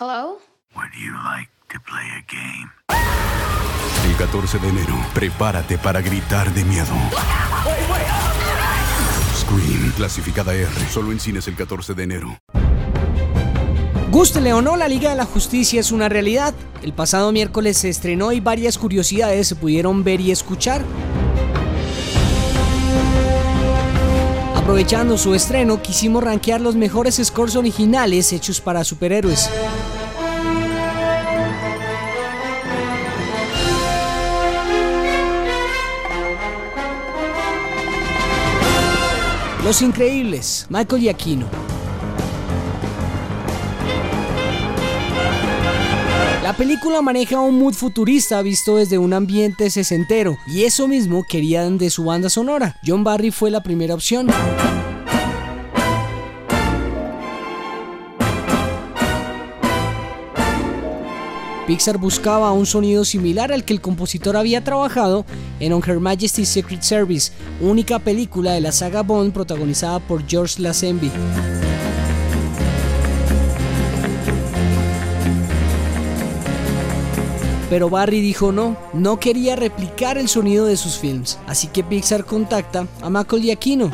Hello? Would you like to play a game? El 14 de enero, prepárate para gritar de miedo. Scream, clasificada R, solo en cines el 14 de enero. Gústele o no, la Liga de la Justicia es una realidad. El pasado miércoles se estrenó y varias curiosidades se pudieron ver y escuchar. Aprovechando su estreno, quisimos rankear los mejores scores originales hechos para superhéroes. Los Increíbles, Michael Giacchino. La película maneja un mood futurista visto desde un ambiente sesentero, y eso mismo querían de su banda sonora. John Barry fue la primera opción. Pixar buscaba un sonido similar al que el compositor había trabajado en On Her Majesty's Secret Service, única película de la saga Bond protagonizada por George Lazenby. Pero Barry dijo no, no quería replicar el sonido de sus films, así que Pixar contacta a Macaulay Aquino.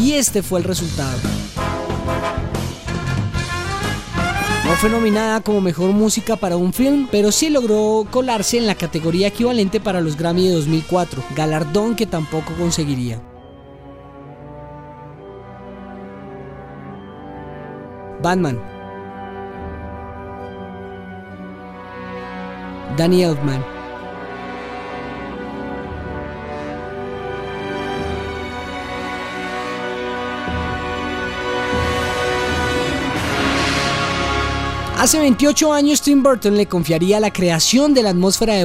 Y este fue el resultado. No fue nominada como mejor música para un film, pero sí logró colarse en la categoría equivalente para los Grammy de 2004, galardón que tampoco conseguiría. Batman. Danny Elfman. Hace 28 años Tim Burton le confiaría la creación de la atmósfera de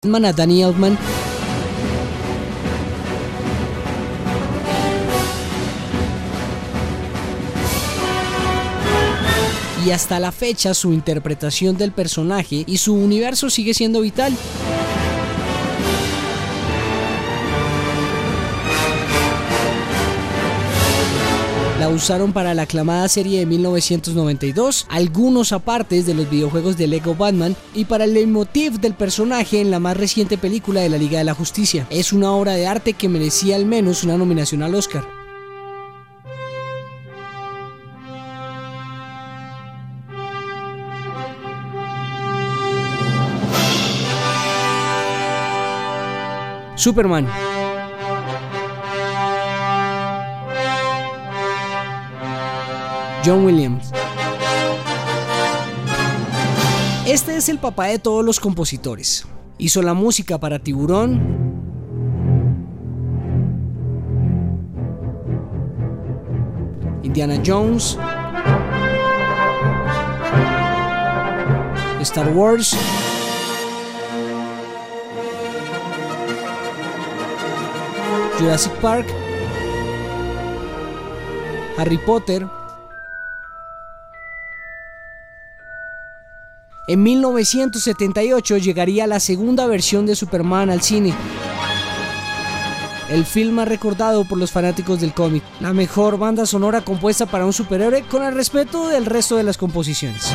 A Danny Elfman. Y hasta la fecha su interpretación del personaje y su universo sigue siendo vital. La usaron para la aclamada serie de 1992, algunos apartes de los videojuegos de Lego Batman y para el leitmotiv del personaje en la más reciente película de la Liga de la Justicia. Es una obra de arte que merecía al menos una nominación al Oscar. Superman. John Williams. Este es el papá de todos los compositores. Hizo la música para Tiburón, Indiana Jones, Star Wars, Jurassic Park, Harry Potter, En 1978 llegaría la segunda versión de Superman al cine. El film más recordado por los fanáticos del cómic, la mejor banda sonora compuesta para un superhéroe con el respeto del resto de las composiciones.